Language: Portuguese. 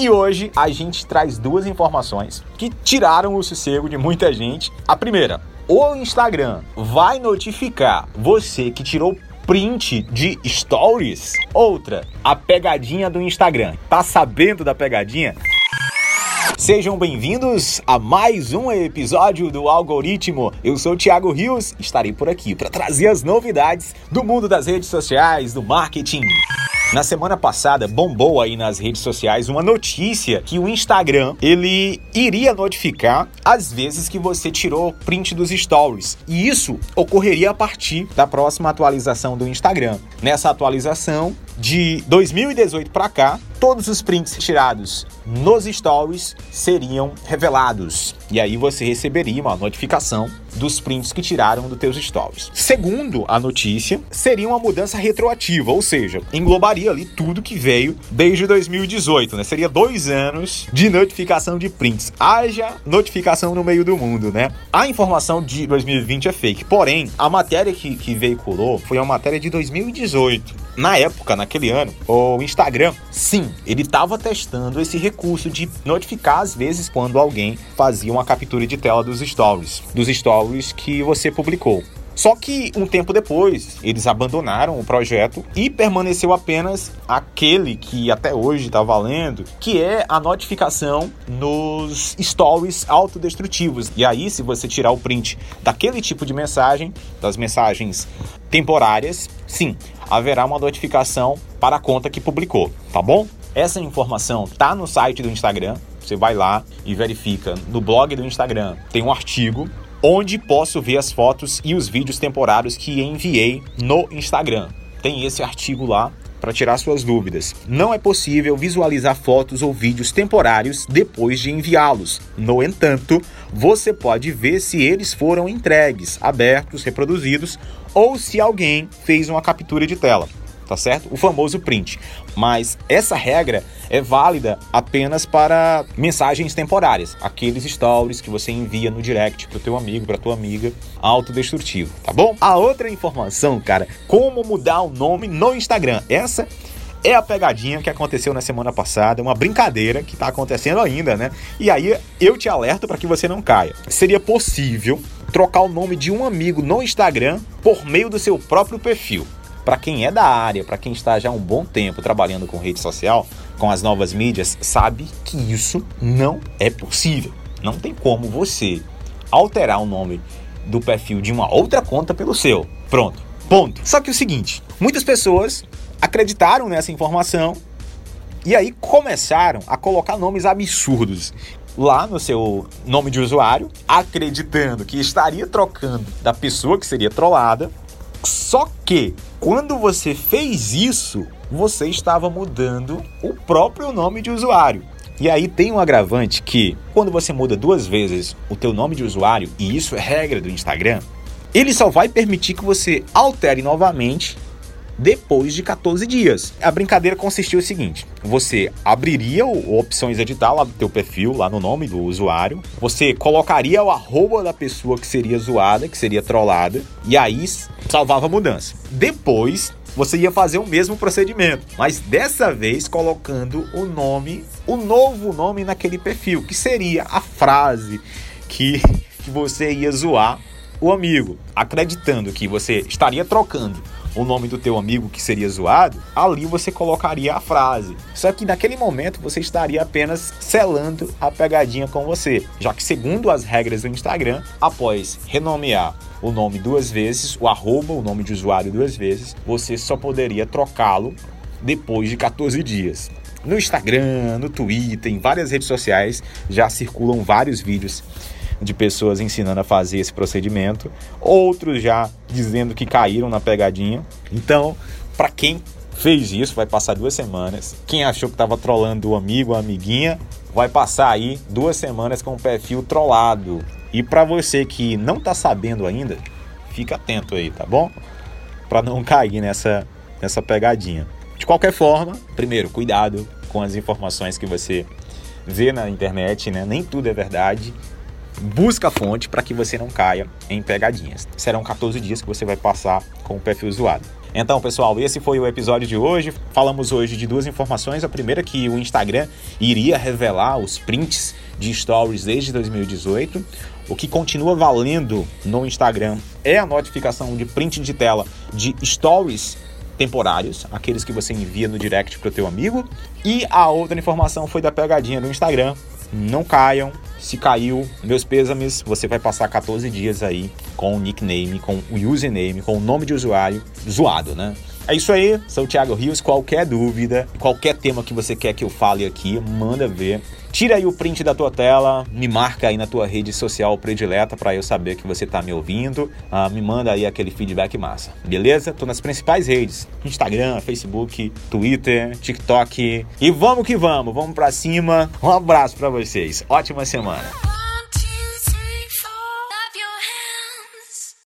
E hoje a gente traz duas informações que tiraram o sossego de muita gente. A primeira, o Instagram vai notificar você que tirou print de stories. Outra, a pegadinha do Instagram. Tá sabendo da pegadinha? Sejam bem-vindos a mais um episódio do Algoritmo. Eu sou o Thiago Rios, estarei por aqui para trazer as novidades do mundo das redes sociais, do marketing. Na semana passada bombou aí nas redes sociais uma notícia que o Instagram ele iria notificar as vezes que você tirou print dos stories. E isso ocorreria a partir da próxima atualização do Instagram. Nessa atualização de 2018 para cá, todos os prints tirados nos stories seriam revelados. E aí você receberia uma notificação dos prints que tiraram dos teus stories. Segundo a notícia, seria uma mudança retroativa, ou seja, englobaria ali tudo que veio desde 2018, né? Seria dois anos de notificação de prints. Haja notificação no meio do mundo, né? A informação de 2020 é fake, porém, a matéria que, que veiculou foi uma matéria de 2018 na época, naquele ano, o Instagram, sim, ele estava testando esse recurso de notificar às vezes quando alguém fazia uma captura de tela dos stories, dos stories que você publicou. Só que um tempo depois, eles abandonaram o projeto e permaneceu apenas aquele que até hoje está valendo, que é a notificação nos stories autodestrutivos. E aí, se você tirar o print daquele tipo de mensagem, das mensagens temporárias, sim, haverá uma notificação para a conta que publicou, tá bom? Essa informação tá no site do Instagram. Você vai lá e verifica no blog do Instagram. Tem um artigo onde posso ver as fotos e os vídeos temporários que enviei no Instagram. Tem esse artigo lá para tirar suas dúvidas. Não é possível visualizar fotos ou vídeos temporários depois de enviá-los. No entanto, você pode ver se eles foram entregues, abertos, reproduzidos ou se alguém fez uma captura de tela tá certo? O famoso print. Mas essa regra é válida apenas para mensagens temporárias, aqueles stories que você envia no direct pro teu amigo, pra tua amiga, autodestrutivo, tá bom? A outra informação, cara, como mudar o nome no Instagram. Essa é a pegadinha que aconteceu na semana passada, uma brincadeira que está acontecendo ainda, né? E aí eu te alerto para que você não caia. Seria possível trocar o nome de um amigo no Instagram por meio do seu próprio perfil para quem é da área, para quem está já há um bom tempo trabalhando com rede social, com as novas mídias, sabe que isso não é possível. Não tem como você alterar o nome do perfil de uma outra conta pelo seu. Pronto. Ponto. Só que o seguinte, muitas pessoas acreditaram nessa informação e aí começaram a colocar nomes absurdos lá no seu nome de usuário, acreditando que estaria trocando da pessoa que seria trollada. Só que quando você fez isso, você estava mudando o próprio nome de usuário. E aí tem um agravante que quando você muda duas vezes o teu nome de usuário, e isso é regra do Instagram, ele só vai permitir que você altere novamente depois de 14 dias. A brincadeira consistiu o seguinte: você abriria o opções editar lá do teu perfil, lá no nome do usuário, você colocaria o arroba da pessoa que seria zoada, que seria trollada, e aí salvava a mudança. Depois você ia fazer o mesmo procedimento, mas dessa vez colocando o nome, o novo nome naquele perfil, que seria a frase que, que você ia zoar o amigo, acreditando que você estaria trocando o nome do teu amigo que seria zoado, ali você colocaria a frase. Só que naquele momento você estaria apenas selando a pegadinha com você, já que segundo as regras do Instagram, após renomear o nome duas vezes, o arroba, o nome de usuário duas vezes, você só poderia trocá-lo depois de 14 dias. No Instagram, no Twitter, em várias redes sociais já circulam vários vídeos de pessoas ensinando a fazer esse procedimento, outros já dizendo que caíram na pegadinha. Então, para quem fez isso, vai passar duas semanas. Quem achou que estava trolando o amigo ou amiguinha, vai passar aí duas semanas com o perfil trollado. E para você que não está sabendo ainda, fica atento aí, tá bom? Para não cair nessa, nessa pegadinha. De qualquer forma, primeiro, cuidado com as informações que você vê na internet, né? Nem tudo é verdade busca a fonte para que você não caia em pegadinhas. Serão 14 dias que você vai passar com o perfil zoado. Então, pessoal, esse foi o episódio de hoje. Falamos hoje de duas informações. A primeira que o Instagram iria revelar os prints de stories desde 2018. O que continua valendo no Instagram é a notificação de print de tela de stories temporários, aqueles que você envia no direct para o teu amigo. E a outra informação foi da pegadinha do Instagram. Não caiam, se caiu, meus pêsames, você vai passar 14 dias aí com o nickname, com o username, com o nome de usuário zoado, né? É isso aí, sou o Thiago Rios. Qualquer dúvida, qualquer tema que você quer que eu fale aqui, manda ver. Tira aí o print da tua tela, me marca aí na tua rede social predileta para eu saber que você tá me ouvindo. Ah, me manda aí aquele feedback massa, beleza? Tô nas principais redes: Instagram, Facebook, Twitter, TikTok. E vamos que vamos, vamos para cima. Um abraço para vocês. Ótima semana.